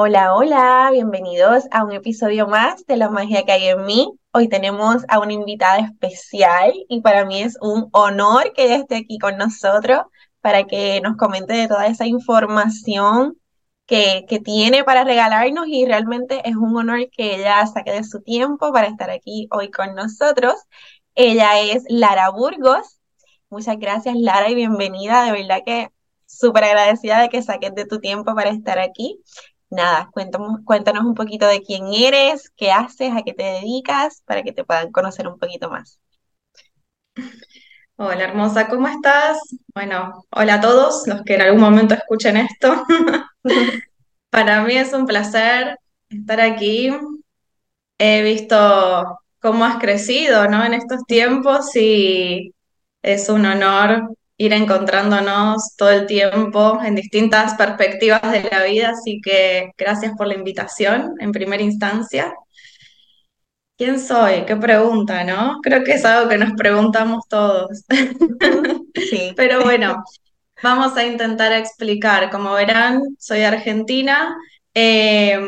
Hola, hola, bienvenidos a un episodio más de La magia que hay en mí. Hoy tenemos a una invitada especial y para mí es un honor que ella esté aquí con nosotros para que nos comente de toda esa información que, que tiene para regalarnos y realmente es un honor que ella saque de su tiempo para estar aquí hoy con nosotros. Ella es Lara Burgos. Muchas gracias, Lara, y bienvenida. De verdad que súper agradecida de que saques de tu tiempo para estar aquí. Nada, cuéntanos, un poquito de quién eres, qué haces, a qué te dedicas, para que te puedan conocer un poquito más. Hola hermosa, ¿cómo estás? Bueno, hola a todos los que en algún momento escuchen esto. Para mí es un placer estar aquí. He visto cómo has crecido, ¿no? En estos tiempos y es un honor ir encontrándonos todo el tiempo en distintas perspectivas de la vida, así que gracias por la invitación en primera instancia. ¿Quién soy? Qué pregunta, ¿no? Creo que es algo que nos preguntamos todos. Sí, Pero bueno, vamos a intentar explicar. Como verán, soy argentina. Eh,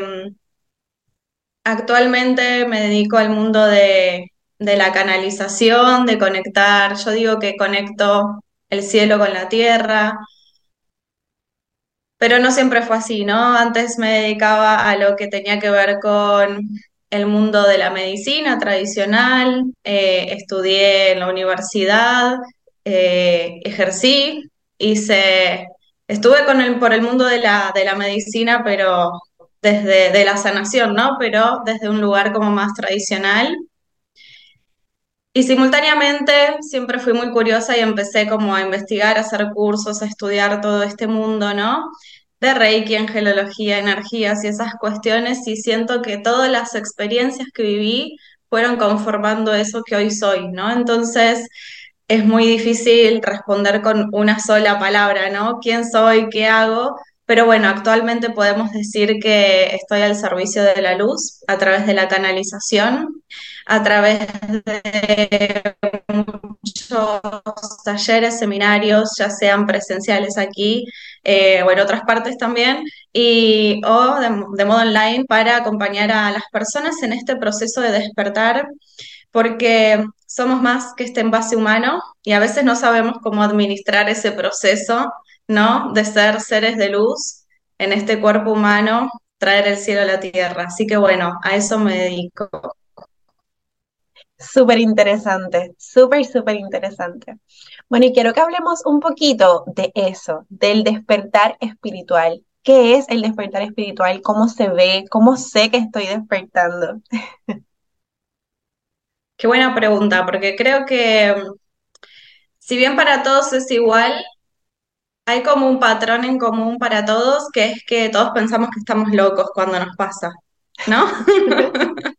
actualmente me dedico al mundo de, de la canalización, de conectar. Yo digo que conecto el cielo con la tierra, pero no siempre fue así, ¿no? Antes me dedicaba a lo que tenía que ver con el mundo de la medicina tradicional, eh, estudié en la universidad, eh, ejercí, hice, estuve con el, por el mundo de la, de la medicina, pero desde de la sanación, ¿no? Pero desde un lugar como más tradicional. Y simultáneamente siempre fui muy curiosa y empecé como a investigar, a hacer cursos, a estudiar todo este mundo, ¿no? De Reiki, angelología, energías y esas cuestiones y siento que todas las experiencias que viví fueron conformando eso que hoy soy, ¿no? Entonces es muy difícil responder con una sola palabra, ¿no? ¿Quién soy? ¿Qué hago? Pero bueno, actualmente podemos decir que estoy al servicio de la luz a través de la canalización a través de muchos talleres, seminarios, ya sean presenciales aquí eh, o en otras partes también, y, o de, de modo online para acompañar a las personas en este proceso de despertar, porque somos más que este envase humano y a veces no sabemos cómo administrar ese proceso, ¿no? De ser seres de luz en este cuerpo humano, traer el cielo a la tierra. Así que bueno, a eso me dedico. súper interesante, súper, súper interesante. Bueno, y quiero que hablemos un poquito de eso, del despertar espiritual. ¿Qué es el despertar espiritual? ¿Cómo se ve? ¿Cómo sé que estoy despertando? Qué buena pregunta, porque creo que mm, si bien para todos es igual, hay como un patrón en común para todos, que es que todos pensamos que estamos locos cuando nos pasa, ¿no?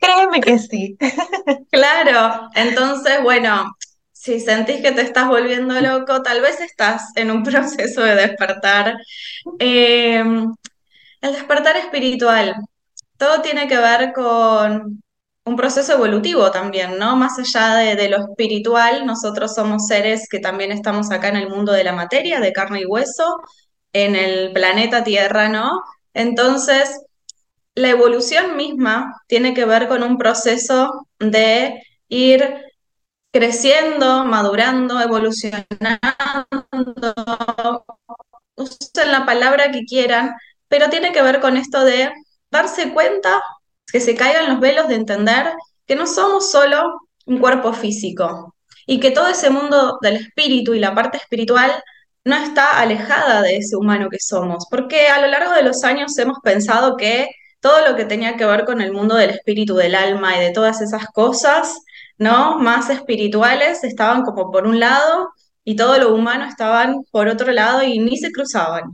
Créeme que sí. Claro, entonces, bueno, si sentís que te estás volviendo loco, tal vez estás en un proceso de despertar. Eh, el despertar espiritual, todo tiene que ver con un proceso evolutivo también, ¿no? Más allá de, de lo espiritual, nosotros somos seres que también estamos acá en el mundo de la materia, de carne y hueso, en el planeta Tierra, ¿no? Entonces, la evolución misma tiene que ver con un proceso de ir creciendo, madurando, evolucionando, usen la palabra que quieran, pero tiene que ver con esto de darse cuenta, que se caigan los velos de entender que no somos solo un cuerpo físico y que todo ese mundo del espíritu y la parte espiritual no está alejada de ese humano que somos, porque a lo largo de los años hemos pensado que todo lo que tenía que ver con el mundo del espíritu, del alma y de todas esas cosas, ¿no? Más espirituales estaban como por un lado y todo lo humano estaban por otro lado y ni se cruzaban.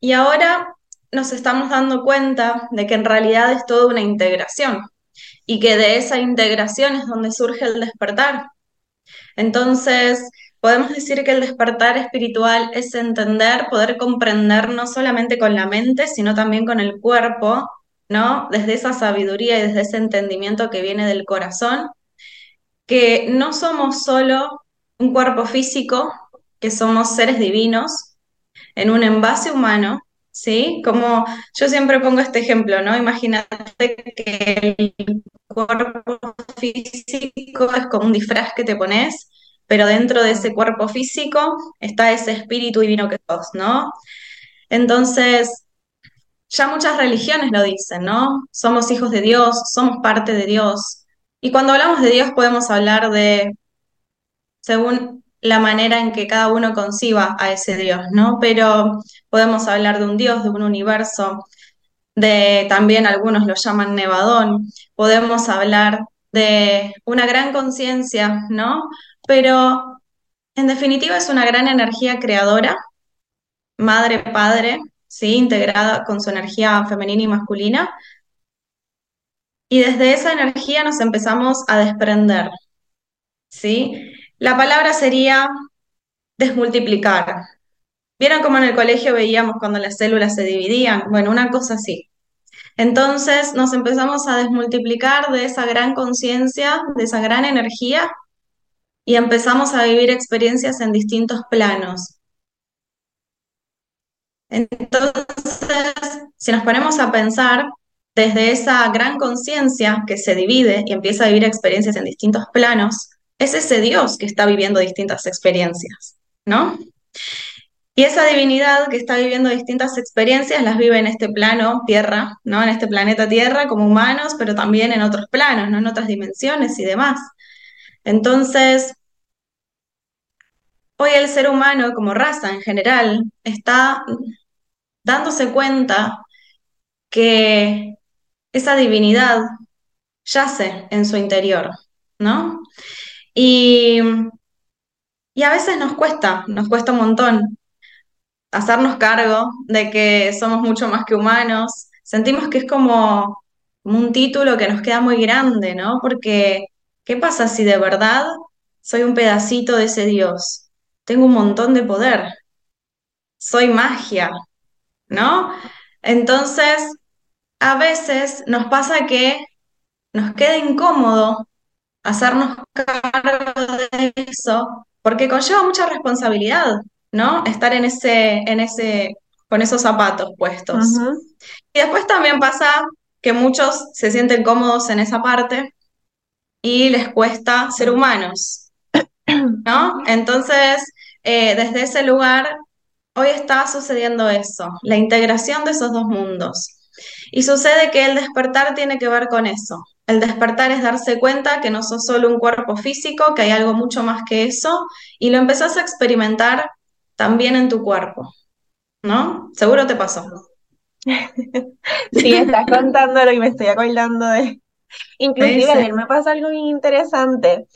Y ahora nos estamos dando cuenta de que en realidad es toda una integración y que de esa integración es donde surge el despertar. Entonces, podemos decir que el despertar espiritual es entender, poder comprender no solamente con la mente, sino también con el cuerpo, ¿no? Desde esa sabiduría y desde ese entendimiento que viene del corazón, que no somos solo un cuerpo físico, que somos seres divinos en un envase humano ¿sí? Como yo siempre pongo este ejemplo, ¿no? Imagínate que el cuerpo físico es como un disfraz que te pones, pero dentro de ese cuerpo físico está ese espíritu divino que sos, ¿no? Entonces, ya muchas religiones lo dicen, ¿no? Somos hijos de Dios, somos parte de Dios. Y cuando hablamos de Dios podemos hablar de, según la manera en que cada uno conciba a ese Dios, ¿no? Pero podemos hablar de un Dios, de un universo, de también algunos lo llaman Nevadón, podemos hablar de una gran conciencia, ¿no? Pero en definitiva es una gran energía creadora, madre, padre, ¿sí? Integrada con su energía femenina y masculina. Y desde esa energía nos empezamos a desprender, ¿sí? La palabra sería desmultiplicar. ¿Vieron cómo en el colegio veíamos cuando las células se dividían? Bueno, una cosa así. Entonces nos empezamos a desmultiplicar de esa gran conciencia, de esa gran energía, y empezamos a vivir experiencias en distintos planos. Entonces, si nos ponemos a pensar desde esa gran conciencia que se divide y empieza a vivir experiencias en distintos planos, es ese Dios que está viviendo distintas experiencias, ¿no? Y esa divinidad que está viviendo distintas experiencias las vive en este plano Tierra, ¿no? En este planeta Tierra como humanos, pero también en otros planos, ¿no? En otras dimensiones y demás. Entonces, hoy el ser humano como raza en general está dándose cuenta que esa divinidad yace en su interior, ¿no? Y, y a veces nos cuesta, nos cuesta un montón hacernos cargo de que somos mucho más que humanos. Sentimos que es como, un título que nos queda muy grande, ¿no? Porque, ¿qué pasa si de verdad soy un pedacito de ese Dios? Tengo un montón de poder. Soy magia, ¿no? Entonces, a veces nos pasa que nos queda incómodo hacernos cargo de eso, porque conlleva mucha responsabilidad, ¿no? Estar en ese, en ese, con esos zapatos puestos. Y después también pasa que muchos se sienten cómodos en esa parte y les cuesta ser humanos, ¿no? Entonces, eh, desde ese lugar, hoy está sucediendo eso, la integración de esos dos mundos. Y sucede que el despertar tiene que ver con eso. El despertar es darse cuenta que no sos solo un cuerpo físico, que hay algo mucho más que eso, y lo empezás a experimentar también en tu cuerpo, ¿no? Seguro te pasó. sí, estás contándolo y me estoy acordando de... Inclusive ayer me pasa algo bien interesante.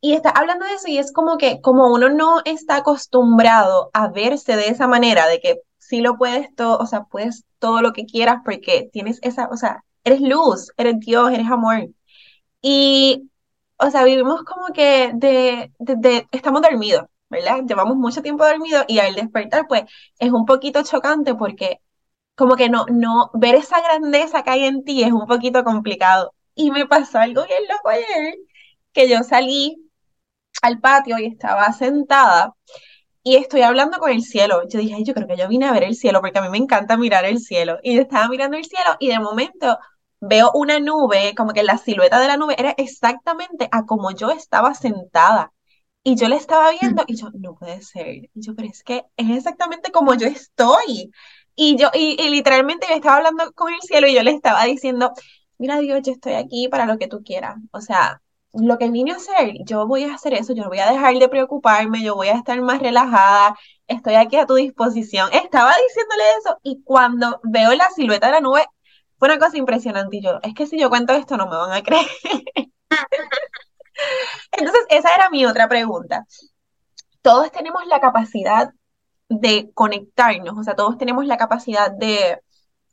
Y está hablando de eso y es como que como uno no está acostumbrado a verse de esa manera, de que sí lo puedes todo, o sea, puedes todo lo que quieras porque tienes esa, o sea, eres luz, eres Dios, eres amor. Y, o sea, vivimos como que de, de, estamos dormidos, Llevamos mucho tiempo dormidos y al despertar, pues, es un poquito chocante porque como que no, no, ver esa grandeza que hay en ti es un poquito complicado. Y me pasó algo bien loco ayer, que yo salí al patio y estaba sentada y estoy hablando con el cielo. Yo dije, yo creo que yo vine a ver el cielo porque a mí me encanta mirar el cielo. Y estaba mirando el cielo y de momento veo una nube, como que la silueta de la nube era exactamente a como yo estaba sentada. Y yo la estaba viendo y yo, no puede ser. Y yo, pero es que es exactamente como yo estoy. Y yo, y, y literalmente yo estaba hablando con el cielo y yo le estaba diciendo, mira Dios, yo estoy aquí para lo que tú quieras. O sea, lo que vine a hacer, yo voy a hacer eso, yo no voy a dejar de preocuparme, yo voy a estar más relajada, estoy aquí a tu disposición. Estaba diciéndole eso y cuando veo la silueta de la nube, fue una cosa impresionante y yo, es que si yo cuento esto no me van a creer. Entonces, esa era mi otra pregunta. Todos tenemos la capacidad de conectarnos, o sea, todos tenemos la capacidad de,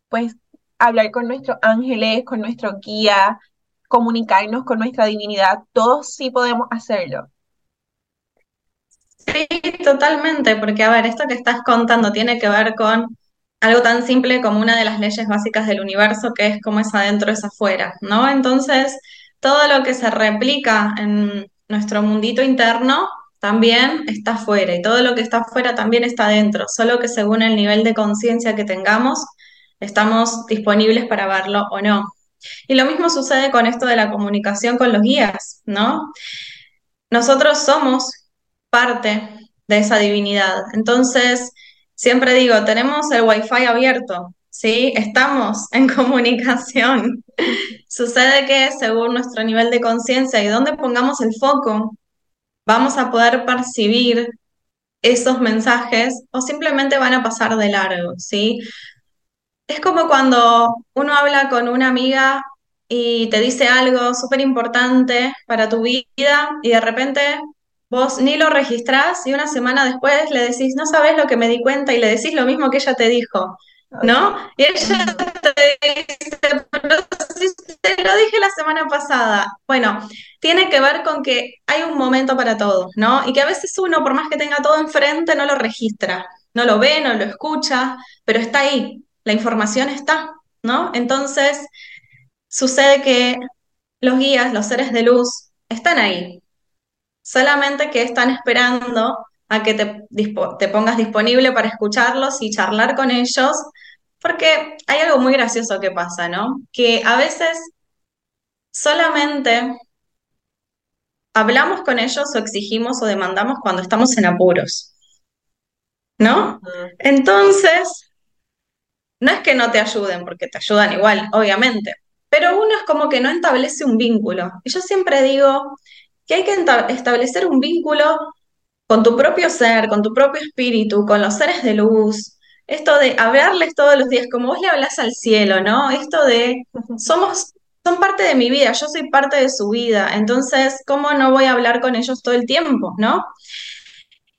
pues, hablar con nuestros ángeles, con nuestro guía, comunicarnos con nuestra divinidad, todos sí podemos hacerlo. Sí, totalmente, porque a ver, esto que estás contando tiene que ver con algo tan simple como una de las leyes básicas del universo, que es cómo es adentro es afuera, ¿no? Entonces, todo lo que se replica en nuestro mundito interno también está afuera y todo lo que está afuera también está dentro, solo que según el nivel de conciencia que tengamos, estamos disponibles para verlo o no. Y lo mismo sucede con esto de la comunicación con los guías, ¿no? Nosotros somos parte de esa divinidad. Entonces, siempre digo, tenemos el wifi abierto, ¿sí? Estamos en comunicación. Sucede que según nuestro nivel de conciencia y dónde pongamos el foco, vamos a poder percibir esos mensajes o simplemente van a pasar de largo, ¿sí? Es como cuando uno habla con una amiga y te dice algo súper importante para tu vida y de repente vos ni lo registrás y una semana después le decís, no sabes lo que me di cuenta y le decís lo mismo que ella te dijo, ¿no? Y ella te dice, pero si te lo dije la semana pasada. Bueno, tiene que ver con que hay un momento para todo, ¿no? Y que a veces uno, por más que tenga todo enfrente, no lo registra, no lo ve, no lo escucha, pero está ahí la información está, ¿no? Entonces, sucede que los guías, los seres de luz, están ahí, solamente que están esperando a que te, te pongas disponible para escucharlos y charlar con ellos, porque hay algo muy gracioso que pasa, ¿no? Que a veces solamente hablamos con ellos o exigimos o demandamos cuando estamos en apuros, ¿no? Entonces, no es que no te ayuden, porque te ayudan igual, obviamente, pero uno es como que no establece un vínculo. Y yo siempre digo que hay que establecer un vínculo con tu propio ser, con tu propio espíritu, con los seres de luz. Esto de hablarles todos los días, como vos le hablas al cielo, ¿no? Esto de somos, son parte de mi vida, yo soy parte de su vida, entonces, ¿cómo no voy a hablar con ellos todo el tiempo, ¿no?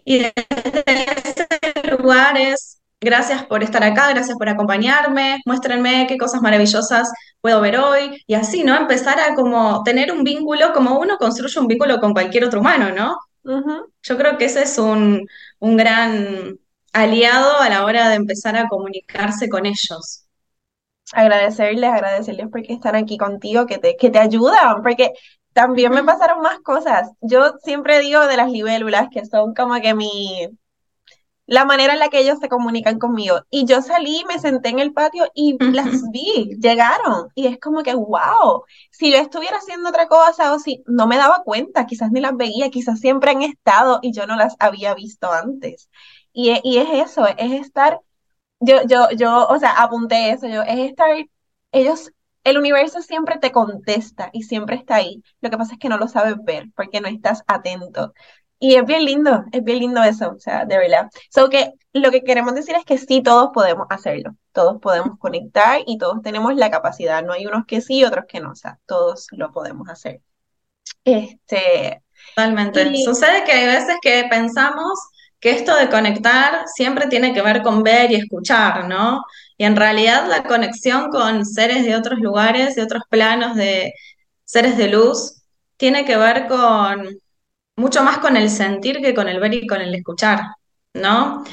Y desde ese lugar es Gracias por estar acá, gracias por acompañarme, muéstrenme qué cosas maravillosas puedo ver hoy y así, ¿no? Empezar a como tener un vínculo, como uno construye un vínculo con cualquier otro humano, ¿no? Yo creo que ese es un, un gran aliado a la hora de empezar a comunicarse con ellos. Agradecerles, agradecerles porque están aquí contigo, que te, que te ayudan, porque también me pasaron más cosas. Yo siempre digo de las libélulas que son como que mi, la manera en la que ellos se comunican conmigo. Y yo salí, me senté en el patio y las vi, llegaron. Y es como que, wow, si yo estuviera haciendo otra cosa o si no me daba cuenta, quizás ni las veía, quizás siempre han estado y yo no las había visto antes. Y, y es eso, es estar, yo, yo, yo, o sea, apunté eso, yo, es estar, ellos el universo siempre te contesta y siempre está ahí. Lo que pasa es que no lo sabes ver porque no estás atento. Y es bien lindo, es bien lindo eso, o sea, de verdad. So que lo que queremos decir es que sí, todos podemos hacerlo, todos podemos conectar y todos tenemos la capacidad. No hay unos que sí y otros que no, o sea, todos lo podemos hacer. Este. Totalmente. Sucede que hay veces que pensamos que esto de conectar siempre tiene que ver con ver y escuchar, ¿no? Y en realidad la conexión con seres de otros lugares, de otros planos, de seres de luz, tiene que ver con mucho más con el sentir que con el ver y con el escuchar, ¿no?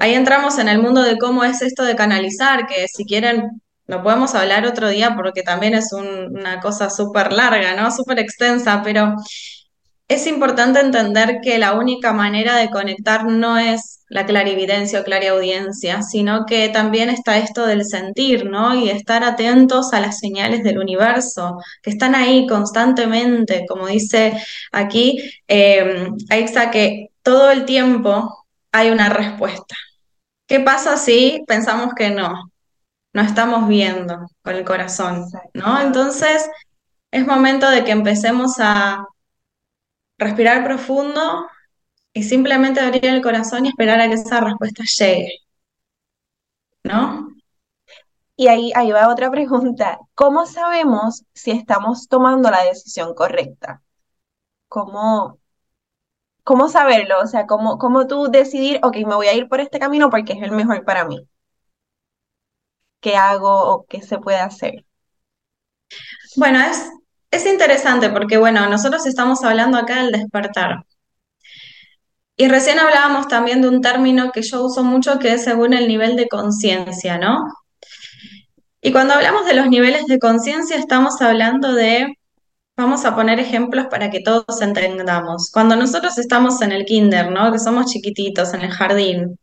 Ahí entramos en el mundo de cómo es esto de canalizar, que si quieren lo podemos hablar otro día porque también es una cosa súper larga, ¿no? Súper extensa, pero es importante entender que la única manera de conectar no es la clarividencia o clariaudiencia, sino que también está esto del sentir, ¿no? Y estar atentos a las señales del universo, que están ahí constantemente, como dice aquí eh, Aixa, que todo el tiempo hay una respuesta. ¿Qué pasa si pensamos que no? No estamos viendo con el corazón, ¿no? Entonces es momento de que empecemos a respirar profundo y simplemente abrir el corazón y esperar a que esa respuesta llegue. ¿No? Y ahí, ahí va otra pregunta. ¿Cómo sabemos si estamos tomando la decisión correcta? ¿Cómo, cómo saberlo? O sea, ¿cómo, ¿cómo tú decidir, ok, me voy a ir por este camino porque es el mejor para mí? ¿Qué hago o qué se puede hacer? Bueno, es, es interesante porque, bueno, nosotros estamos hablando acá del despertar. Y recién hablábamos también de un término que yo uso mucho que es según el nivel de conciencia, ¿no? Y cuando hablamos de los niveles de conciencia estamos hablando de Vamos a poner ejemplos para que todos entendamos. Cuando nosotros estamos en el kinder, ¿no? Que somos chiquititos en el jardín,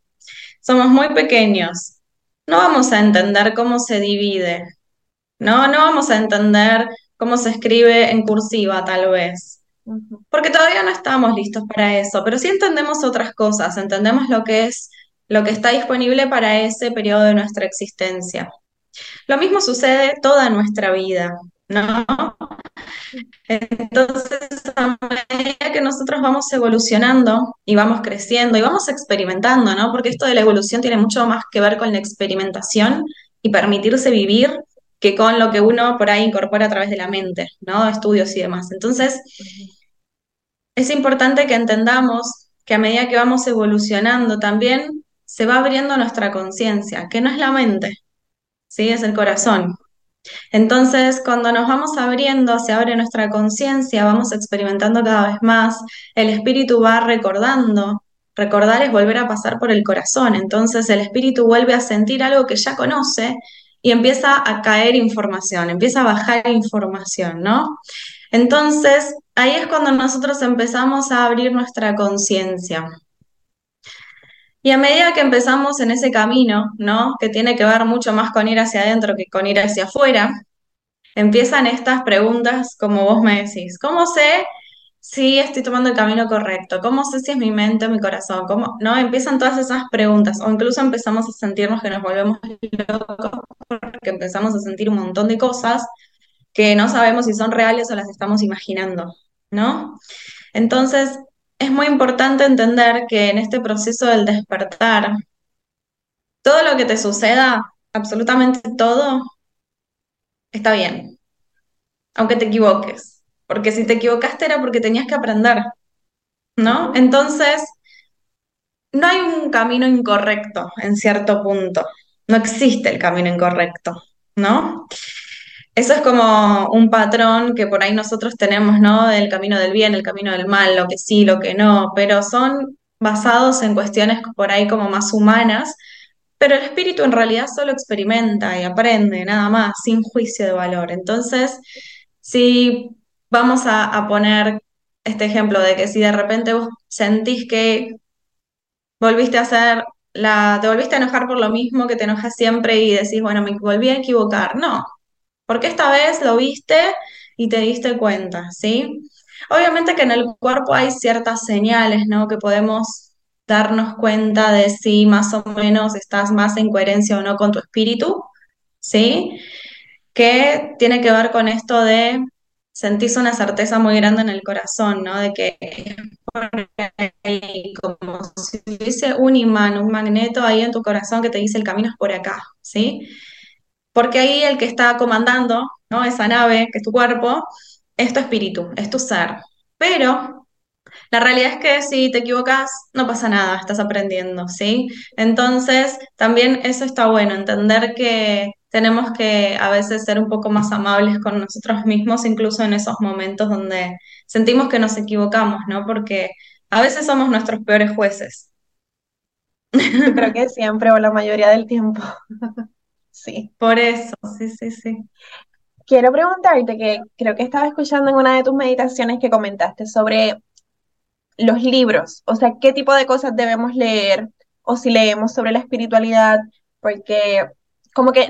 somos muy pequeños, no vamos a entender cómo se divide, ¿no? No vamos a entender cómo se escribe en cursiva, tal vez, porque todavía no estamos listos para eso, pero sí entendemos otras cosas, entendemos lo que es, lo que está disponible para ese periodo de nuestra existencia. Lo mismo sucede toda nuestra vida, ¿no? Entonces, a medida que nosotros vamos evolucionando y vamos creciendo y vamos experimentando, ¿no? Porque esto de la evolución tiene mucho más que ver con la experimentación y permitirse vivir que con lo que uno por ahí incorpora a través de la mente, ¿no? Estudios y demás. Entonces, es importante que entendamos que a medida que vamos evolucionando también se va abriendo nuestra conciencia, que no es la mente, ¿sí? Es el corazón. Entonces, cuando nos vamos abriendo, se abre nuestra conciencia, vamos experimentando cada vez más, el espíritu va recordando. Recordar es volver a pasar por el corazón, entonces el espíritu vuelve a sentir algo que ya conoce y empieza a caer información, empieza a bajar información, ¿no? Entonces, ahí es cuando nosotros empezamos a abrir nuestra conciencia. Y a medida que empezamos en ese camino, ¿no? Que tiene que ver mucho más con ir hacia adentro que con ir hacia afuera, empiezan estas preguntas como vos me decís. ¿Cómo sé si estoy tomando el camino correcto? ¿Cómo sé si es mi mente o mi corazón? ¿Cómo? ¿No? Empiezan todas esas preguntas o incluso empezamos a sentirnos que nos volvemos locos porque empezamos a sentir un montón de cosas que no sabemos si son reales o las estamos imaginando, ¿no? Entonces, es muy importante entender que en este proceso del despertar, todo lo que te suceda, absolutamente todo, está bien, aunque te equivoques, porque si te equivocaste era porque tenías que aprender, ¿no? Entonces, no hay un camino incorrecto en cierto punto, no existe el camino incorrecto, ¿no? Eso es como un patrón que por ahí nosotros tenemos, ¿no? Del camino del bien, el camino del mal, lo que sí, lo que no, pero son basados en cuestiones por ahí como más humanas, pero el espíritu en realidad solo experimenta y aprende, nada más, sin juicio de valor. Entonces, si vamos a, poner este ejemplo de que si de repente vos sentís que volviste a hacer la, te volviste a enojar por lo mismo que te enojas siempre y decís, bueno, me volví a equivocar. No, porque esta vez lo viste y te diste cuenta, ¿sí? Obviamente que en el cuerpo hay ciertas señales, ¿no? Que podemos darnos cuenta de si más o menos estás más en coherencia o no con tu espíritu, ¿sí? Que tiene que ver con esto de sentís una certeza muy grande en el corazón, ¿no? De que como si hubiese un imán, un magneto ahí en tu corazón que te dice el camino es por acá, ¿sí? Porque ahí el que está comandando, ¿no? Esa nave, que es tu cuerpo, es tu espíritu, es tu ser. Pero la realidad es que si te equivocas, no pasa nada, estás aprendiendo, ¿sí? Entonces, también eso está bueno, entender que tenemos que a veces ser un poco más amables con nosotros mismos, incluso en esos momentos donde sentimos que nos equivocamos, ¿no? Porque a veces somos nuestros peores jueces. Creo que siempre o la mayoría del tiempo. Sí. Por eso, sí, sí, sí. Quiero preguntarte que creo que estaba escuchando en una de tus meditaciones que comentaste sobre los libros, o sea, qué tipo de cosas debemos leer o si leemos sobre la espiritualidad, porque como que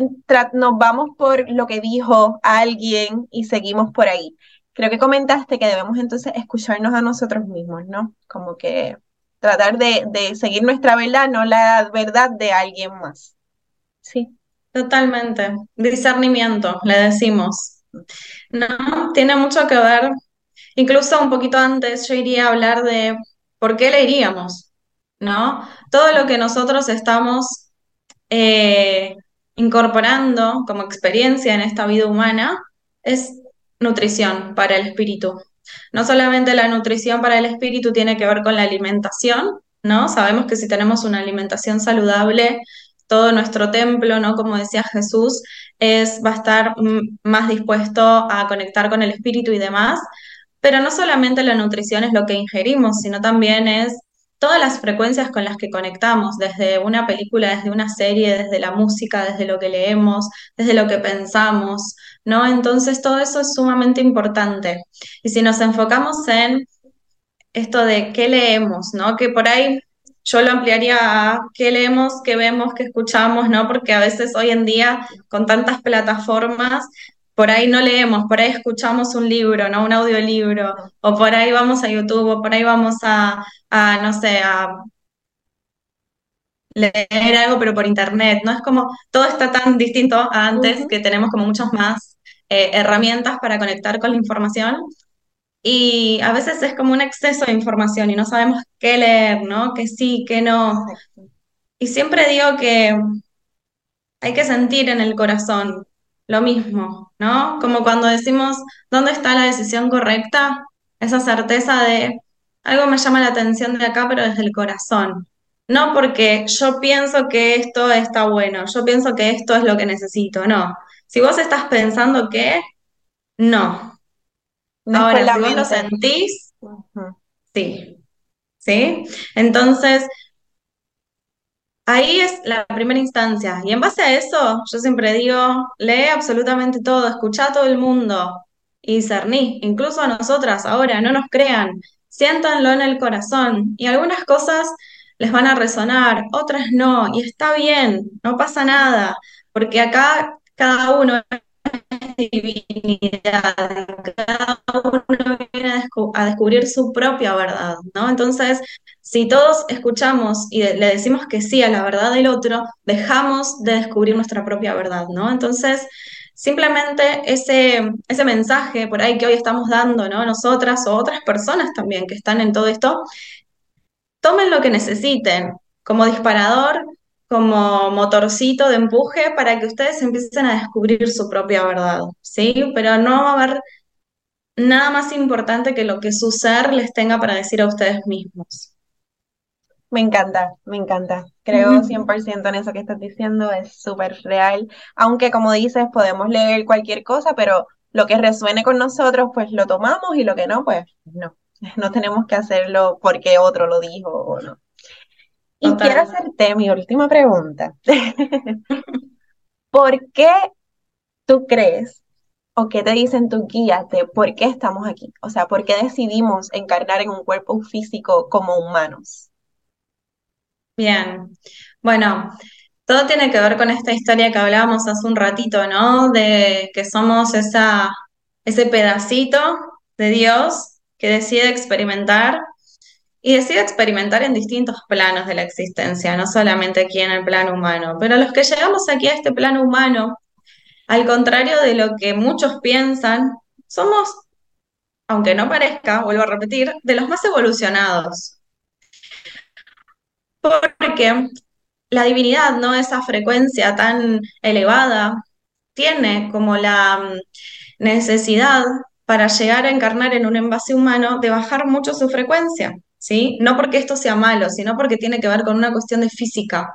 nos vamos por lo que dijo alguien y seguimos por ahí. Creo que comentaste que debemos entonces escucharnos a nosotros mismos, ¿no? Como que tratar de, seguir nuestra verdad, no la verdad de alguien más. Sí. Totalmente. Discernimiento, le decimos. No, tiene mucho que ver. Incluso un poquito antes yo iría a hablar de por qué le iríamos, ¿no? Todo lo que nosotros estamos eh, incorporando como experiencia en esta vida humana es nutrición para el espíritu. No solamente la nutrición para el espíritu tiene que ver con la alimentación, ¿no? Sabemos que si tenemos una alimentación saludable, todo nuestro templo, ¿no? Como decía Jesús, es, va a estar más dispuesto a conectar con el espíritu y demás. Pero no solamente la nutrición es lo que ingerimos, sino también es todas las frecuencias con las que conectamos, desde una película, desde una serie, desde la música, desde lo que leemos, desde lo que pensamos, ¿no? Entonces todo eso es sumamente importante. Y si nos enfocamos en esto de qué leemos, ¿no? Que por ahí yo lo ampliaría a qué leemos, qué vemos, qué escuchamos, ¿no? Porque a veces hoy en día, con tantas plataformas, por ahí no leemos, por ahí escuchamos un libro, ¿no? Un audiolibro, o por ahí vamos a YouTube, o por ahí vamos a, a no sé, a leer algo, pero por internet, ¿no? Es como, todo está tan distinto a antes, que tenemos como muchas más eh, herramientas para conectar con la información, y a veces es como un exceso de información y no sabemos qué leer, ¿no? Que sí, que no. Y siempre digo que hay que sentir en el corazón lo mismo, ¿no? Como cuando decimos, ¿dónde está la decisión correcta? Esa certeza de algo me llama la atención de acá, pero desde el corazón. No porque yo pienso que esto está bueno, yo pienso que esto es lo que necesito, no. Si vos estás pensando que, no, Ahora, si vos lo sentís, sí, ¿sí? Entonces, ahí es la primera instancia. Y en base a eso, yo siempre digo, lee absolutamente todo, escucha a todo el mundo y cerní, incluso a nosotras ahora, no nos crean, siéntanlo en el corazón. Y algunas cosas les van a resonar, otras no, y está bien, no pasa nada, porque acá cada uno divinidad, cada uno viene a, descubrir su propia verdad, ¿no? Entonces, si todos escuchamos y le decimos que sí a la verdad del otro, dejamos de descubrir nuestra propia verdad, ¿no? Entonces, simplemente ese, ese mensaje por ahí que hoy estamos dando, ¿no? Nosotras o otras personas también que están en todo esto, tomen lo que necesiten como disparador como motorcito de empuje para que ustedes empiecen a descubrir su propia verdad, ¿sí? Pero no va a haber nada más importante que lo que su ser les tenga para decir a ustedes mismos. Me encanta, me encanta. Creo 100% en eso que estás diciendo, es súper real. Aunque como dices, podemos leer cualquier cosa, pero lo que resuene con nosotros, pues lo tomamos y lo que no, pues no. No tenemos que hacerlo porque otro lo dijo o no. Y quiero hacerte mi última pregunta. ¿Por qué tú crees o qué te dicen tus guías de por qué estamos aquí? O sea, ¿por qué decidimos encarnar en un cuerpo físico como humanos? Bien, bueno, todo tiene que ver con esta historia que hablábamos hace un ratito, ¿no? De que somos esa, ese pedacito de Dios que decide experimentar y decide experimentar en distintos planos de la existencia, no solamente aquí en el plano humano. Pero los que llegamos aquí a este plano humano, al contrario de lo que muchos piensan, somos, aunque no parezca, vuelvo a repetir, de los más evolucionados. Porque la divinidad, ¿no? Esa frecuencia tan elevada, tiene como la mm, necesidad para llegar a encarnar en un envase humano de bajar mucho su frecuencia. ¿Sí? No porque esto sea malo, sino porque tiene que ver con una cuestión de física,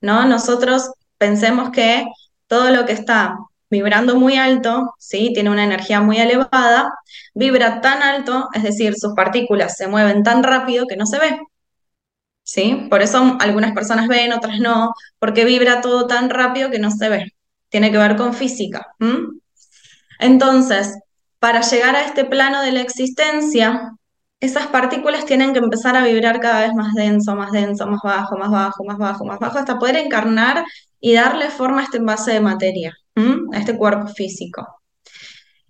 ¿no? Nosotros pensemos que todo lo que está vibrando muy alto, ¿sí? Tiene una energía muy elevada, vibra tan alto, es decir, sus partículas se mueven tan rápido que no se ve. ¿Sí? Por eso algunas personas ven, otras no, porque vibra todo tan rápido que no se ve. Tiene que ver con física. Entonces, para llegar a este plano de la existencia, esas partículas tienen que empezar a vibrar cada vez más denso, más denso, más bajo, más bajo, más bajo, más bajo, hasta poder encarnar y darle forma a este envase de materia, a este cuerpo físico.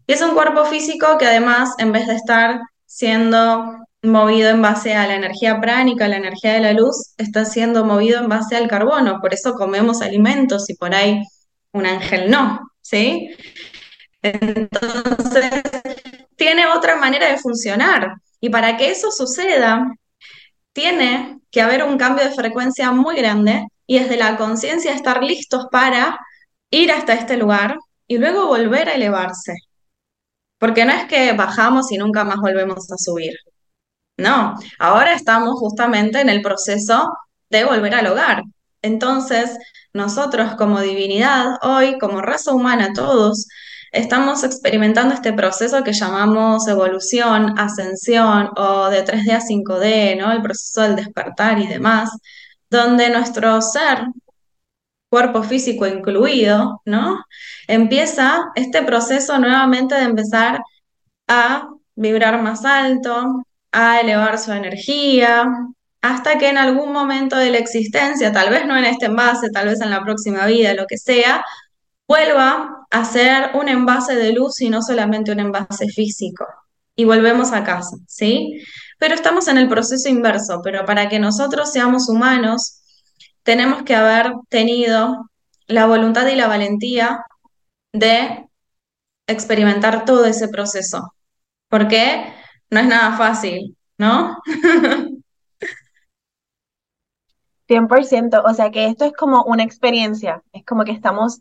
Y es un cuerpo físico que además, en vez de estar siendo movido en base a la energía pránica, la energía de la luz, está siendo movido en base al carbono. Por eso comemos alimentos y por ahí un ángel no, ¿sí? Entonces, tiene otra manera de funcionar. Y para que eso suceda, tiene que haber un cambio de frecuencia muy grande y desde la conciencia estar listos para ir hasta este lugar y luego volver a elevarse. Porque no es que bajamos y nunca más volvemos a subir. No, ahora estamos justamente en el proceso de volver al hogar. Entonces, nosotros como divinidad, hoy, como raza humana, todos, estamos experimentando este proceso que llamamos evolución, ascensión o de 3D a 5D, ¿no? El proceso del despertar y demás, donde nuestro ser, cuerpo físico incluido, ¿no? Empieza este proceso nuevamente de empezar a vibrar más alto, a elevar su energía, hasta que en algún momento de la existencia, tal vez no en este envase, tal vez en la próxima vida, lo que sea, vuelva a ser un envase de luz y no solamente un envase físico. Y volvemos a casa, ¿sí? Pero estamos en el proceso inverso, pero para que nosotros seamos humanos, tenemos que haber tenido la voluntad y la valentía de experimentar todo ese proceso, porque no es nada fácil, ¿no? 100%, o sea que esto es como una experiencia, es como que estamos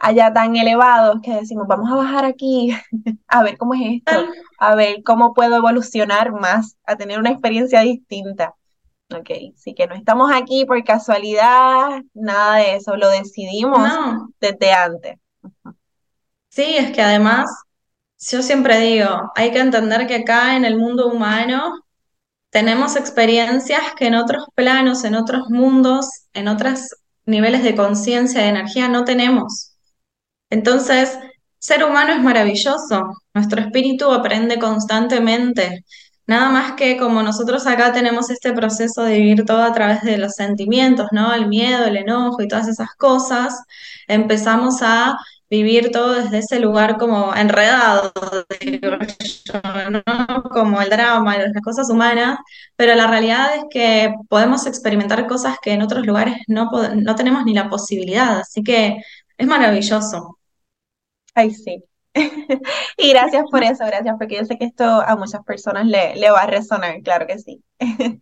allá tan elevados que decimos, vamos a bajar aquí a ver cómo es esto, a ver cómo puedo evolucionar más, a tener una experiencia distinta. Ok, sí que no estamos aquí por casualidad, nada de eso, lo decidimos desde antes. Sí, es que además, yo siempre digo, hay que entender que acá en el mundo humano tenemos experiencias que en otros planos, en otros mundos, en otros niveles de conciencia, de energía no tenemos. Entonces, ser humano es maravilloso, nuestro espíritu aprende constantemente. Nada más que como nosotros acá tenemos este proceso de vivir todo a través de los sentimientos, ¿no? El miedo, el enojo y todas esas cosas, empezamos a vivir todo desde ese lugar como enredado, ¿no? Como el drama, las cosas humanas, pero la realidad es que podemos experimentar cosas que en otros lugares no, no tenemos ni la posibilidad, así que es maravilloso. Ay, sí. Y gracias por eso, gracias, porque yo sé que esto a muchas personas le, le va a resonar, claro que sí.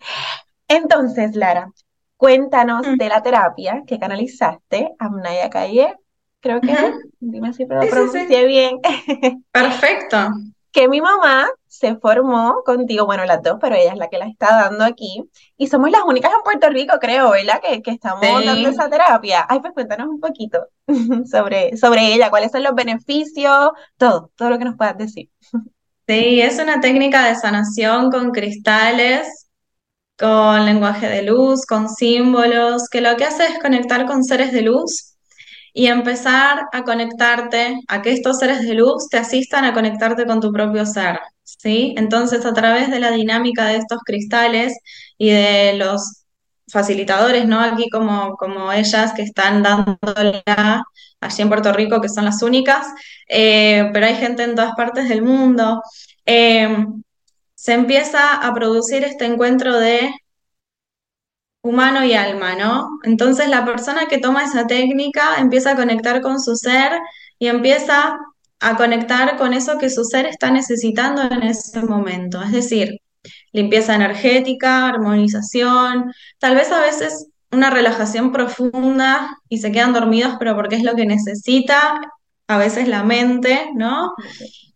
Entonces, Lara, cuéntanos mm. de la terapia que canalizaste a Mnaya Calle, creo que, dime si lo pronuncié bien. Perfecto que mi mamá se formó contigo, bueno, las dos, pero ella es la que la está dando aquí. Y somos las únicas en Puerto Rico, creo, ¿verdad? Que, que estamos dando esa terapia. Ay, pues cuéntanos un poquito sobre, sobre ella, cuáles son los beneficios, todo, todo lo que nos puedas decir. Sí, es una técnica de sanación con cristales, con lenguaje de luz, con símbolos, que lo que hace es conectar con seres de luz y empezar a conectarte, a que estos seres de luz te asistan a conectarte con tu propio ser, ¿sí? Entonces, a través de la dinámica de estos cristales y de los facilitadores, ¿no? Aquí como, como ellas que están dándola allí en Puerto Rico, que son las únicas, eh, pero hay gente en todas partes del mundo. Eh, se empieza a producir este encuentro de humano y alma, ¿no? Entonces la persona que toma esa técnica empieza a conectar con su ser y empieza a conectar con eso que su ser está necesitando en ese momento. Es decir, limpieza energética, armonización, tal vez a veces una relajación profunda y se quedan dormidos, pero porque es lo que necesita, a veces la mente, ¿no?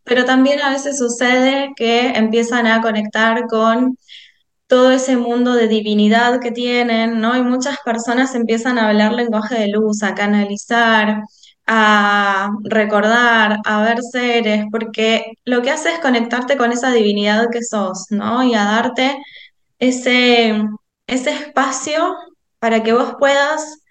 Pero también a veces sucede que empiezan a conectar con todo ese mundo de divinidad que tienen, ¿no? Y muchas personas empiezan a hablar lenguaje de luz, a canalizar, a recordar, a ver seres, porque lo que hace es conectarte con esa divinidad que sos, ¿no? Y a darte ese, ese espacio para que vos puedas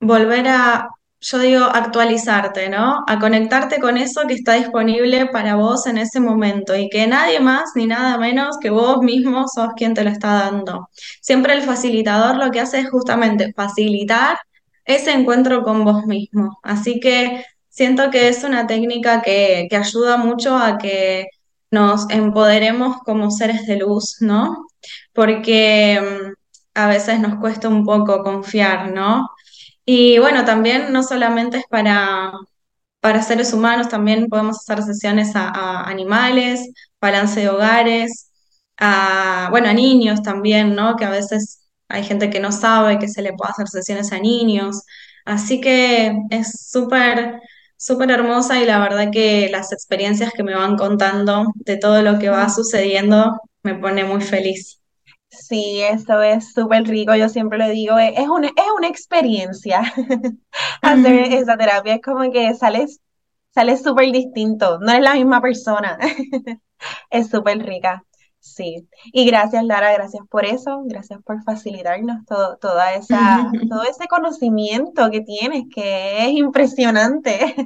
volver a yo digo actualizarte, ¿no? A conectarte con eso que está disponible para vos en ese momento y que nadie más ni nada menos que vos mismo sos quien te lo está dando. Siempre el facilitador lo que hace es justamente facilitar ese encuentro con vos mismo. Así que siento que es una técnica que, que ayuda mucho a que nos empoderemos como seres de luz, ¿no? Porque mm, a veces nos cuesta un poco confiar, ¿no? Y bueno, también no solamente es para, para seres humanos, también podemos hacer sesiones a, animales, balance de hogares, a, bueno, a niños también, ¿no? Que a veces hay gente que no sabe que se le puede hacer sesiones a niños. Así que es súper, súper hermosa y la verdad que las experiencias que me van contando de todo lo que va sucediendo me pone muy feliz. Sí, eso es súper rico, yo siempre le digo, es una, es una experiencia hacer esa terapia, es como que sales sale súper distinto, no es la misma persona. es súper rica. Sí, y gracias Lara, gracias por eso, gracias por facilitarnos todo, toda esa, todo ese conocimiento que tienes, que es impresionante.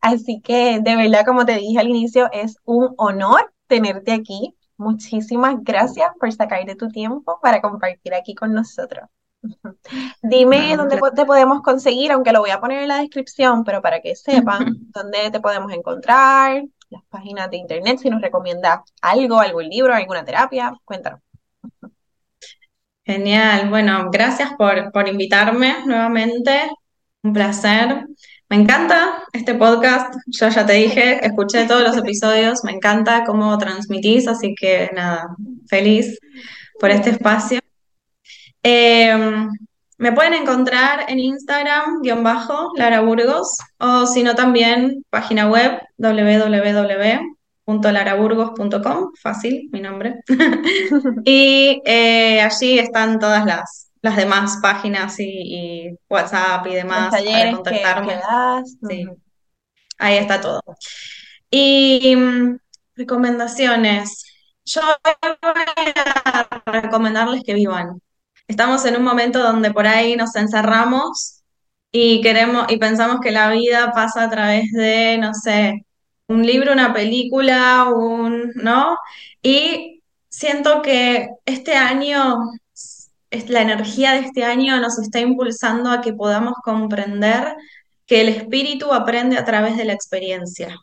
Así que de verdad, como te dije al inicio, es un honor tenerte aquí. Muchísimas gracias por sacar de tu tiempo para compartir aquí con nosotros. Dime dónde te podemos conseguir, aunque lo voy a poner en la descripción, pero para que sepan dónde te podemos encontrar, las páginas de internet, si nos recomienda algo, algún libro, alguna terapia, cuéntanos. Genial, bueno, gracias por, por invitarme nuevamente, un placer. Me encanta este podcast, yo ya te dije, escuché todos los episodios, me encanta cómo transmitís, así que nada, feliz por este espacio. Em, me pueden encontrar en Instagram, guion bajo, Lara Burgos, o si no también página web www.laraburgos.com, fácil, mi nombre. y eh, allí están todas las, las demás páginas y, WhatsApp y demás para contactarme. sí. Ahí está todo. Y mm, recomendaciones. Yo voy a recomendarles que vivan estamos en un momento donde por ahí nos encerramos y queremos y pensamos que la vida pasa a través de, no sé, un libro, una película, un, ¿no? Y siento que este año, la energía de este año nos está impulsando a que podamos comprender que el espíritu aprende a través de la experiencia.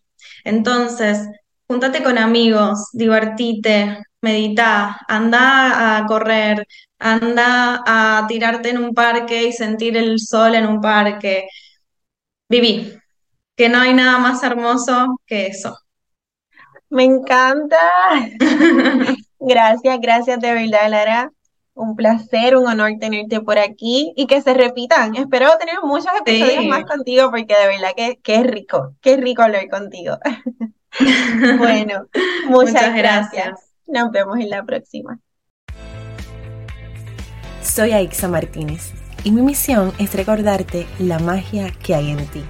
Entonces, júntate con amigos, divertite, medita, anda a correr, anda a tirarte en un parque y sentir el sol en un parque. Viví, que no hay nada más hermoso que eso. Me encanta. gracias, gracias de verdad, Lara. Un placer, un honor tenerte por aquí y que se repitan. Espero tener muchos episodios más contigo porque de verdad que, que es rico, qué rico hablar contigo. bueno, muchas, gracias. Nos vemos en la próxima. Soy Aixa Martínez y mi misión es recordarte la magia que hay en ti.